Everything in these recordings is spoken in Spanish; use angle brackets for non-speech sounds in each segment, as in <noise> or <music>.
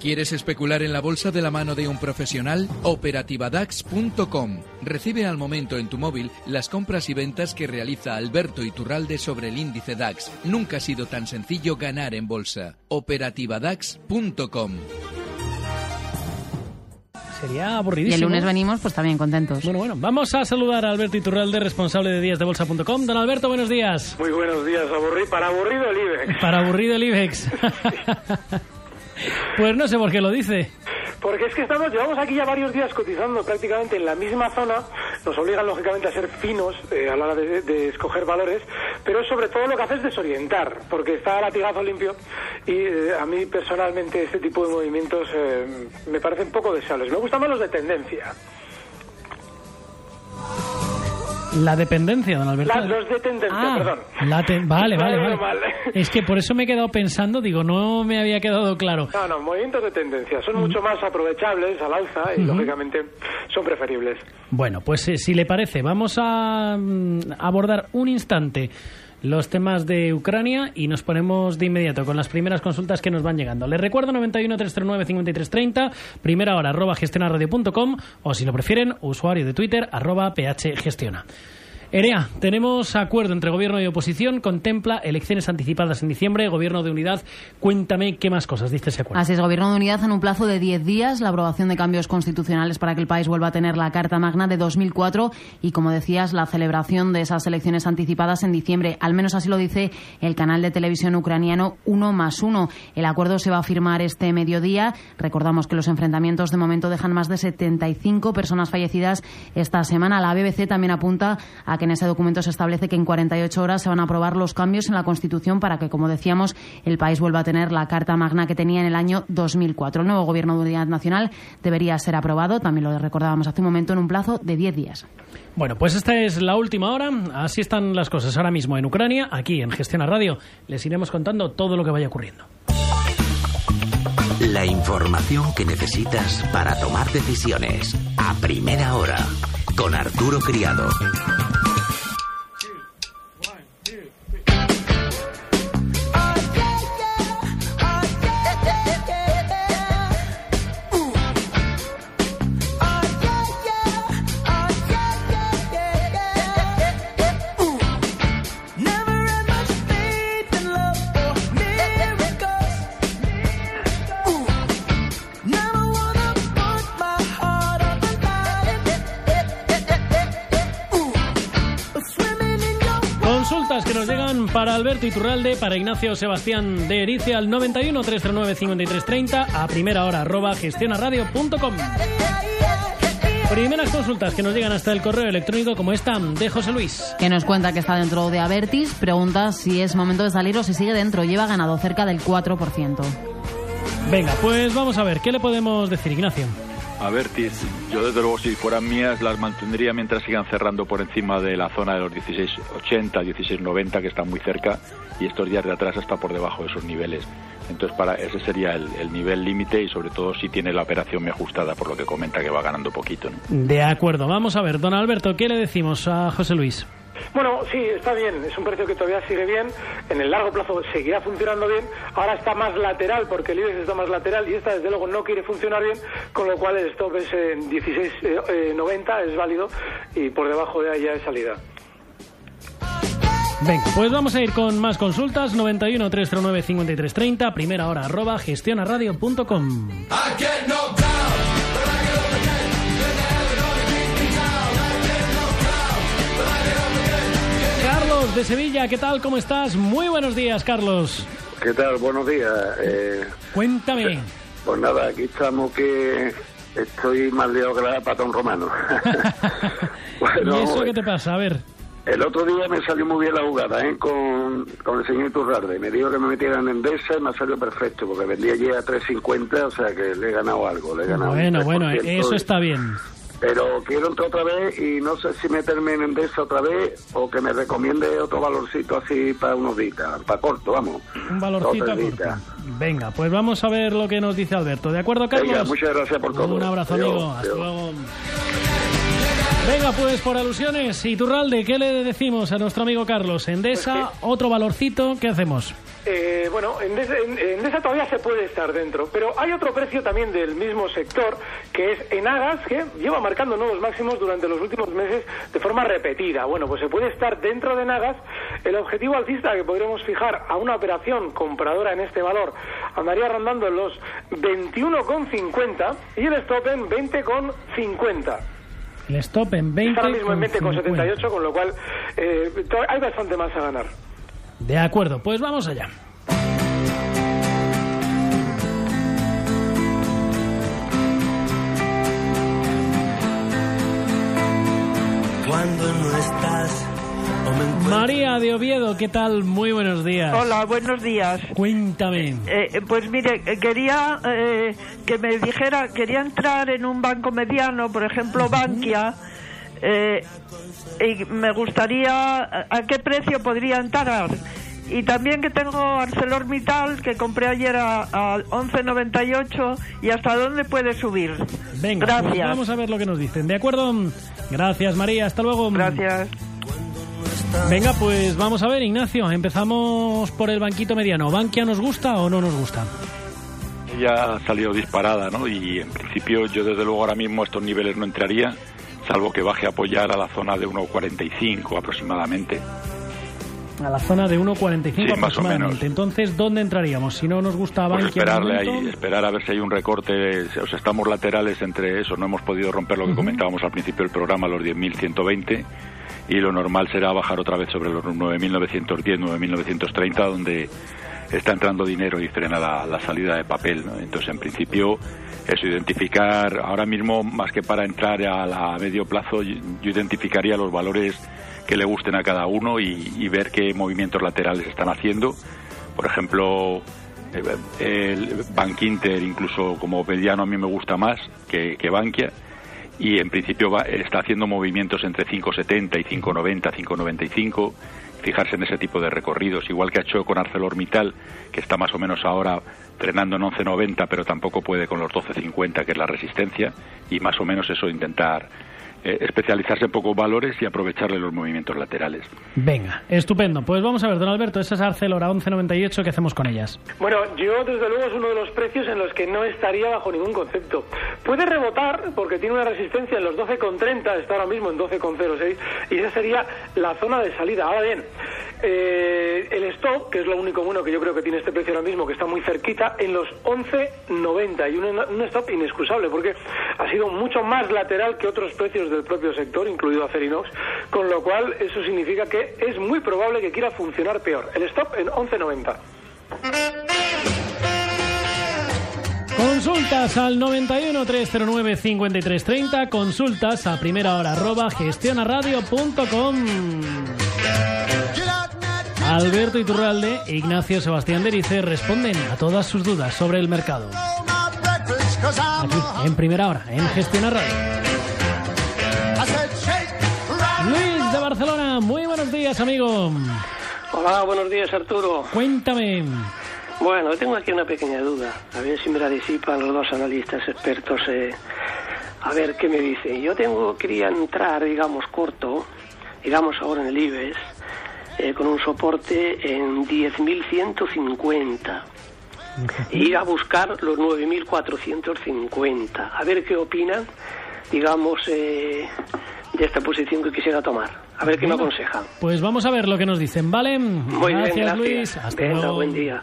¿Quieres especular en la bolsa de la mano de un profesional? Operativadax.com. Recibe al momento en tu móvil las compras y ventas que realiza Alberto Iturralde sobre el índice DAX. Nunca ha sido tan sencillo ganar en bolsa. Operativadax.com. Sería Y aburridísimo. el lunes venimos, pues también contentos. Bueno, bueno, vamos a saludar a Alberto Iturralde, responsable de díasdebolsa.com. Don Alberto, buenos días. Muy buenos días, aburri para aburrido el IBEX. Para aburrido el IBEX. <laughs> pues no sé por qué lo dice. Porque es que estamos, llevamos aquí ya varios días cotizando prácticamente en la misma zona, nos obligan lógicamente a ser finos eh, a la hora de, de escoger valores, pero sobre todo lo que hace es desorientar, porque está a latigazo limpio y eh, a mí personalmente este tipo de movimientos eh, me parecen poco deseables. Me gustan más los de tendencia. La dependencia, don Alberto. Las- los de tendencia, Ah, perdón. la te- vale, vale, Vale. <laughs> Es que por eso me he quedado pensando, digo, no me había quedado claro. No, no, movimientos de tendencia son mucho más aprovechables al alza y lógicamente son preferibles. Bueno, pues eh, si le parece, vamos a mm, abordar un instante los temas de Ucrania y nos ponemos de inmediato con las primeras consultas que nos van llegando. Les recuerdo 91 339 5330, primera hora arroba gestionarradio.com o si lo prefieren, usuario de Twitter arroba phgestiona. Erea, tenemos acuerdo entre gobierno y oposición, contempla elecciones anticipadas en diciembre, gobierno de unidad. Cuéntame qué más cosas dice ese acuerdo. Así es, Gobierno de Unidad en un plazo de 10 días la aprobación de cambios constitucionales para que el país vuelva a tener la Carta Magna de 2004 y, como decías, la celebración de esas elecciones anticipadas en diciembre. Al menos así lo dice el canal de televisión ucraniano 1 más 1. El acuerdo se va a firmar este mediodía. Recordamos que los enfrentamientos de momento dejan más de 75 personas fallecidas esta semana. La BBC también apunta a que en ese documento se establece que en 48 horas se van a aprobar los cambios en la Constitución para que, como decíamos, el país vuelva a tener la Carta Magna que tenía en el año 2004. El nuevo Gobierno de Unidad Nacional debería ser aprobado, también lo recordábamos hace un momento, en un plazo de 10 días. Bueno, pues esta es la última hora. Así están las cosas ahora mismo en Ucrania, aquí en Gestiona Radio. Les iremos contando todo lo que vaya ocurriendo. La información que necesitas para tomar decisiones. A primera hora. Con Arturo Criado. Para Alberto Iturralde, para Ignacio Sebastián de Erice al 91 339 5330 a primera hora arroba gestionaradio.com. Primeras consultas que nos llegan hasta el correo electrónico como esta de José Luis. Que nos cuenta que está dentro de Avertis, pregunta si es momento de salir o si sigue dentro. Lleva ganado cerca del 4%. Venga, pues vamos a ver, ¿qué le podemos decir, Ignacio? A ver, Tiz, yo desde luego si fueran mías las mantendría mientras sigan cerrando por encima de la zona de los 16.80, 16.90 que están muy cerca y estos días de atrás hasta por debajo de esos niveles. Entonces para ese sería el, el nivel límite y sobre todo si tiene la operación muy ajustada por lo que comenta que va ganando poquito. De acuerdo, vamos a ver, don Alberto, ¿qué le decimos a José Luis? Bueno, sí, está bien. Es un precio que todavía sigue bien. En el largo plazo seguirá funcionando bien. Ahora está más lateral porque el IBEX está más lateral y esta desde luego no quiere funcionar bien, con lo cual el stop es en 16.90, es válido y por debajo de ahí ya es salida. Venga, pues vamos a ir con más consultas. 91 309 5330, primera hora arroba gestionaradio.com. Carlos de Sevilla, ¿qué tal? ¿Cómo estás? Muy buenos días, Carlos. ¿Qué tal? Buenos días. Eh, Cuéntame. pues nada, aquí estamos que estoy más liado que la patón romano. <laughs> <laughs> ¿Y eso qué te pasa? A ver. el otro día me salió muy bien la jugada ¿eh? con, con el señor Iturralde. Me dijo que me metieran en Endesa y me salió perfecto, porque vendí allí a 3.50, o sea que le he ganado algo. Le he ganado Bueno, bueno, 3%. eso está bien. Pero quiero entrar otra vez y no sé si meterme en Endesa otra vez o que me recomiende otro valorcito así para unos días, para corto, vamos. Un valorcito a corto. Venga, pues vamos a ver lo que nos dice Alberto. ¿De acuerdo, Carlos? Venga, muchas gracias por todo. Un abrazo, Adiós, amigo. Hasta luego. Venga, pues por alusiones, Iturralde, ¿qué le decimos a nuestro amigo Carlos? Endesa, Pues otro valorcito, ¿qué hacemos? Eh, bueno, en esa todavía se puede estar dentro, pero hay otro precio también del mismo sector, que es Enagas, que lleva marcando nuevos máximos durante los últimos meses de forma repetida. Bueno, pues se puede estar dentro de Enagas. El objetivo alcista que podríamos fijar a una operación compradora en este valor andaría rondando en los 21,50 y el stop en 20,50. El stop en 20. Ahora mismo en 20,78, con lo cual eh, hay bastante más a ganar. De acuerdo, pues vamos allá. Cuando no estás María de Oviedo, ¿qué tal? Muy buenos días. Hola, buenos días. Cuéntame. Eh, eh, pues mire, eh, quería que me dijera, quería entrar en un banco mediano, por ejemplo, Bankia, y me gustaría, ¿a qué precio podría entrar? Y también que tengo ArcelorMittal que compré ayer a, a 11.98 y hasta dónde puede subir. Venga, pues vamos a ver lo que nos dicen. ¿De acuerdo? Gracias, María. Hasta luego. Gracias. Venga, pues vamos a ver, Ignacio. Empezamos por el banquito mediano. ¿Bankia nos gusta o no nos gusta? Ya ha salido disparada, ¿no? Y en principio yo desde luego ahora mismo a estos niveles no entraría, salvo que baje a apoyar a la zona de 1,45 aproximadamente. A la zona de 1,45 aproximadamente. Entonces, ¿dónde entraríamos? Si no nos gusta pues esperarle ahí, esperar a ver si hay un recorte. O sea, estamos laterales entre eso. No hemos podido romper lo que comentábamos al principio del programa, los 10.120 y lo normal será bajar otra vez sobre los 9.910, 9.930, donde está entrando dinero y frena la, salida de papel. Entonces, en principio, eso, identificar, ahora mismo, más que para entrar a, la, medio plazo, yo, identificaría los valores que le gusten a cada uno y, ver qué movimientos laterales están haciendo. Por ejemplo, el Bank Inter, incluso como mediano, a mí me gusta más que, que Bankia. Y en principio va, está haciendo movimientos entre 5,70 y 5,90, 5,95, fijarse en ese tipo de recorridos, igual que ha hecho con ArcelorMittal, que está más o menos ahora frenando en 11,90, pero tampoco puede con los 12,50, que es la resistencia, y más o menos eso intentar eh, especializarse en pocos valores y aprovecharle los movimientos laterales. Venga, estupendo. Pues vamos a ver, don Alberto, esas Arcelor a 11.98, ¿qué hacemos con ellas? Bueno, yo desde luego es uno de los precios en los que no estaría bajo ningún concepto. Puede rebotar porque tiene una resistencia en los 12,30, está ahora mismo en 12,06 y esa sería la zona de salida. Ahora bien, eh, el stop, que es lo único bueno que yo creo que tiene este precio ahora mismo, que está muy cerquita, en los 11,90 y un, un stop inexcusable porque ha sido mucho más lateral que otros precios del propio sector, incluido Acerinox, con lo cual eso significa que es muy probable que quiera funcionar peor. El stop en 11,90. Consultas al 91 309 5330, consultas a primera hora arroba gestionaradio.com. Alberto Iturralde e Ignacio Sebastián Derice responden a todas sus dudas sobre el mercado. Aquí, en primera hora, en Gestiona Radio. Luis de Barcelona, muy buenos días, amigo. Hola, buenos días, Arturo. Cuéntame. Bueno, tengo aquí una pequeña duda. A ver si me la disipan los dos analistas expertos. Eh, a ver qué me dicen. Yo tengo, quería entrar, digamos, corto, digamos ahora en el IBEX, eh, con un soporte en 10.150 ir a buscar los 9.450. A ver qué opinan, digamos, eh, de esta posición que quisiera tomar. A ver qué me aconsejan. Pues vamos a ver lo que nos dicen, ¿vale? Muy gracias, bien, gracias. Luis. Hasta buen día.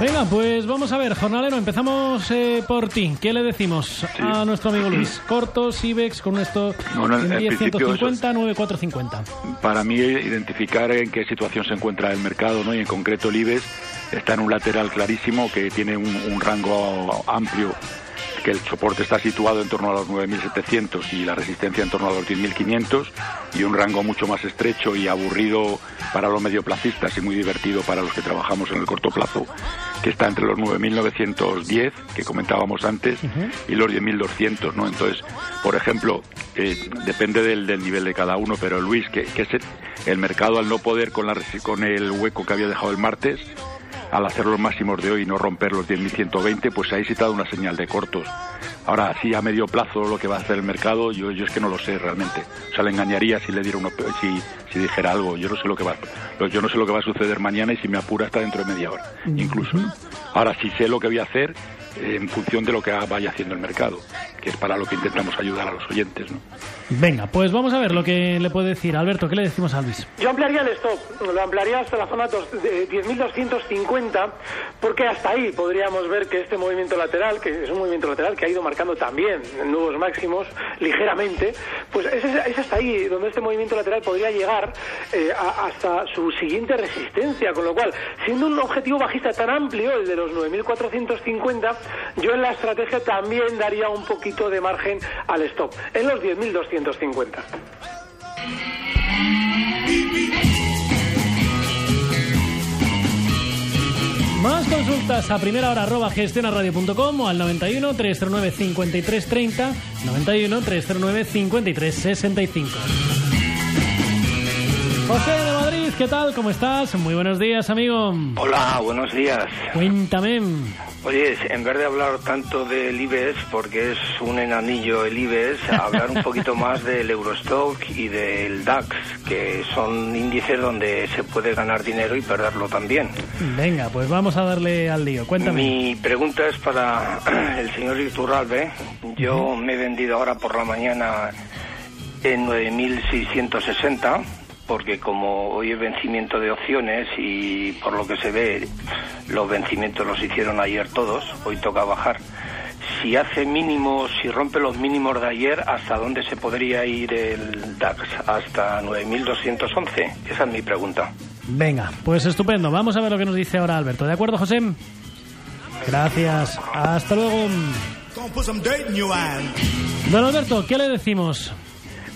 Venga, pues vamos a ver, jornalero, empezamos eh, por ti. ¿Qué le decimos a nuestro amigo Luis? <clears throat> Cortos, IBEX, con esto bueno, en 150, 9450. Para mí, identificar en qué situación se encuentra el mercado, ¿no? y en concreto el IBEX está en un lateral clarísimo que tiene un, rango amplio que el soporte está situado en torno a los 9.700 y la resistencia en torno a los 10.500 y un rango mucho más estrecho y aburrido para los medioplacistas y muy divertido para los que trabajamos en el corto plazo, que está entre los 9.910 que comentábamos antes y los 10.200, ¿no? Entonces, por ejemplo, eh, depende del, nivel de cada uno, pero Luis, que, que es el, mercado al no poder con, la, con el hueco que había dejado el martes, al hacer los máximos de hoy y no romper los 10.120, pues ahí sí te ha dado una señal de cortos. Ahora, así a medio plazo lo que va a hacer el mercado, yo, yo es que no lo sé realmente. O sea, le engañaría si le diera uno, si, si dijera algo. Yo no sé lo que va, yo no sé lo que va a suceder mañana y si me apura hasta dentro de media hora, incluso. Ahora sí sé lo que voy a hacer en función de lo que vaya haciendo el mercado, que es para lo que intentamos ayudar a los oyentes. ¿no? Venga, pues vamos a ver lo que le puede decir Alberto. ¿Qué le decimos a Luis? Yo ampliaría el stop, lo ampliaría hasta la zona dos- de 10.250, porque hasta ahí podríamos ver que este movimiento lateral, que es un movimiento lateral que ha ido marcando también nuevos máximos ligeramente, pues es, es hasta ahí donde este movimiento lateral podría llegar eh, a- hasta su siguiente resistencia, con lo cual, siendo un objetivo bajista tan amplio, el de los 9.450, yo en la estrategia también daría un poquito de margen al stop, en los 10.250. Más consultas a primera hora arroba gestionaradio.com o al 91 309 53 30 91 309 53 65. José de Madrid, ¿qué tal? ¿Cómo estás? Muy buenos días, amigo. Hola, buenos días. Cuéntame. Oye, en vez de hablar tanto del IBEX, porque es un enanillo el IBEX, <laughs> hablar un poquito más del Eurostock y del DAX, que son índices donde se puede ganar dinero y perderlo también. Venga, pues vamos a darle al lío. Cuéntame. Mi pregunta es para <clears throat> el señor Iturralbe. Yo me he vendido ahora por la mañana en 9.660 porque como hoy es vencimiento de opciones y por lo que se ve los vencimientos los hicieron ayer todos, hoy toca bajar. Si hace mínimos, si rompe los mínimos de ayer, ¿hasta dónde se podría ir el DAX? ¿Hasta 9.211? Esa es mi pregunta. Venga, pues estupendo. Vamos a ver lo que nos dice ahora Alberto. ¿De acuerdo, José? Gracias. Hasta luego. Don Alberto, ¿qué le decimos?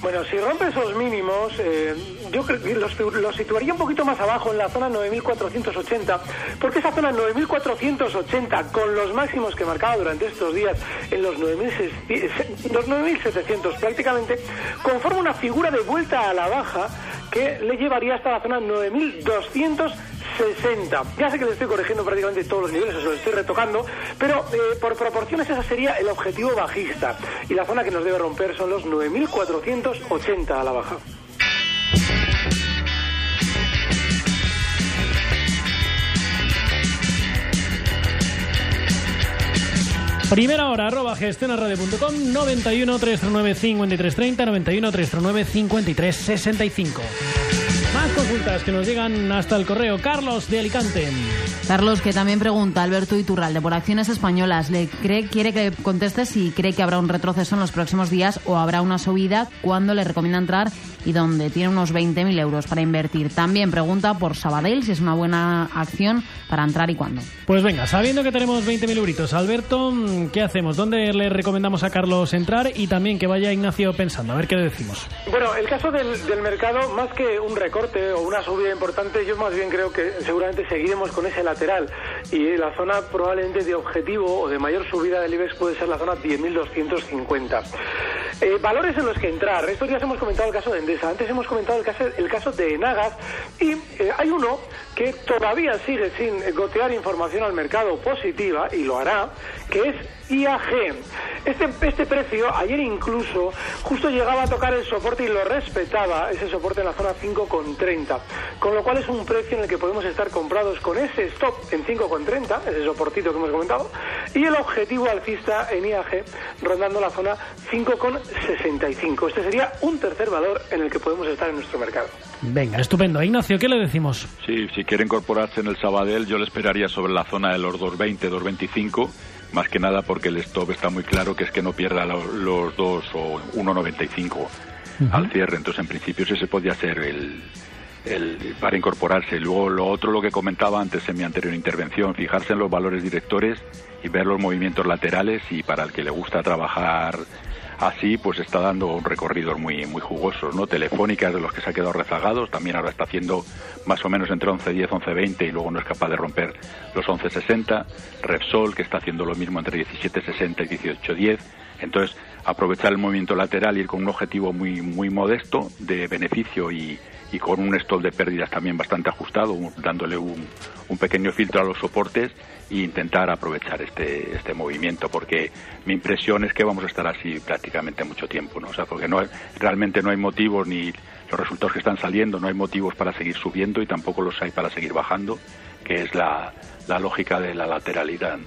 Bueno, si rompe esos mínimos, eh, yo creo los, los situaría un poquito más abajo en la zona 9480, porque esa zona 9480, con los máximos que marcaba durante estos días en los 9600 los 9700 prácticamente, conforma una figura de vuelta a la baja que le llevaría hasta la zona 9260. Ya sé que le estoy corrigiendo prácticamente todos los niveles, eso lo estoy retocando, pero eh, por proporciones ese sería el objetivo bajista. Y la zona que nos debe romper son los 9480 a la baja. Primera hora, arroba gestionaradio.com, 91 309 53 30, 91 309 53 65. Más consultas que nos llegan hasta el correo. Carlos de Alicante. Carlos, que también pregunta, Alberto Iturralde, por acciones españolas, le cree, quiere que conteste si cree que habrá un retroceso en los próximos días o habrá una subida, cuándo le recomienda entrar y dónde tiene unos 20.000 euros para invertir. También pregunta por Sabadell, si es una buena acción para entrar y cuándo. Pues venga, sabiendo que tenemos 20.000 euritos, Alberto, ¿qué hacemos? ¿Dónde le recomendamos a Carlos entrar? Y también que vaya Ignacio pensando, a ver qué le decimos. Bueno, el caso del, del mercado, más que un recorte o una subida importante, yo más bien creo que seguramente seguiremos con ese lateral y la zona probablemente de objetivo o de mayor subida del IBEX puede ser la zona 10.250. Eh, valores en los que entrar. Estos días hemos comentado el caso de Endesa, antes hemos comentado el caso, el caso de Enagas y eh, hay uno que todavía sigue sin gotear información al mercado positiva y lo hará, que es IAG. Este, este precio ayer incluso justo llegaba a tocar el soporte y lo respetaba, ese soporte en la zona 5,30, con lo cual es un precio en el que podemos estar comprados con ese stop en 5,30, ese soportito que hemos comentado, y el objetivo alcista en IAG rondando la zona 5,65. Este sería un tercer valor en el que podemos estar en nuestro mercado. Venga, estupendo. Ignacio, ¿qué le decimos? Sí, si quiere incorporarse en el Sabadell, yo le esperaría sobre la zona de los 220, 225, más que nada porque el stop está muy claro que es que no pierda lo- los 2 o 1,95 al cierre. Entonces, en principio, ese podría ser el, el para incorporarse. Luego, lo otro, lo que comentaba antes en mi anterior intervención, fijarse en los valores directores y ver los movimientos laterales y para el que le gusta trabajar así, pues está dando un recorrido muy muy jugosos, ¿no? Telefónica es de los que se ha quedado rezagados, también ahora está haciendo más o menos entre 11.10, 11.20 y luego no es capaz de romper los 11.60. Repsol, que está haciendo lo mismo entre 17.60 y 18.10. Entonces, aprovechar el movimiento lateral ir con un objetivo muy, muy modesto de beneficio y, con un stop de pérdidas también bastante ajustado, dándole un, un pequeño filtro a los soportes e intentar aprovechar este, este movimiento, porque mi impresión es que vamos a estar así prácticamente mucho tiempo, ¿no? O sea, porque no, realmente no hay motivos ni los resultados que están saliendo, no hay motivos para seguir subiendo y tampoco los hay para seguir bajando, que es la, la lógica de la lateralidad.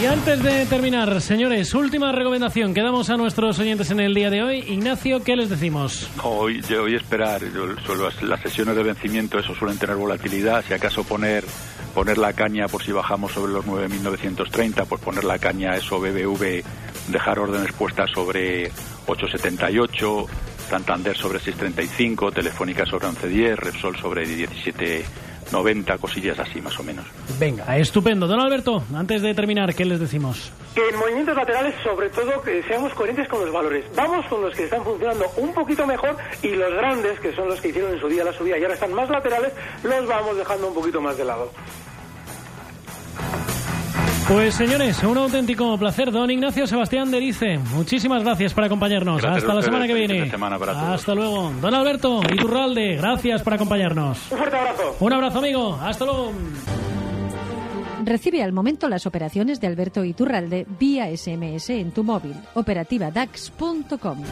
Y antes de terminar, señores, última recomendación que damos a nuestros oyentes en el día de hoy. Ignacio, ¿qué les decimos? Hoy, de hoy esperar, solo las sesiones de vencimiento, eso suelen tener volatilidad, si acaso poner poner la caña por si bajamos sobre los 9.930, pues poner la caña eso BBV, dejar órdenes puestas sobre 878, Santander sobre 635, Telefónica sobre 1110, Repsol sobre 17 90 cosillas así más o menos. Venga, estupendo. Don Alberto, antes de terminar, ¿qué les decimos? Que en movimientos laterales, sobre todo, que seamos coherentes con los valores. Vamos con los que están funcionando un poquito mejor y los grandes, que son los que hicieron en su día la subida y ahora están más laterales, los vamos dejando un poquito más de lado. Pues señores, un auténtico placer. Don Ignacio Sebastián de Dice, muchísimas gracias por acompañarnos. Hasta la semana que viene. Hasta luego. Don Alberto Iturralde, gracias por acompañarnos. Un fuerte abrazo. Un abrazo, amigo. Hasta luego. Recibe al momento las operaciones de Alberto Iturralde vía SMS en tu móvil. Operativa DAX.com.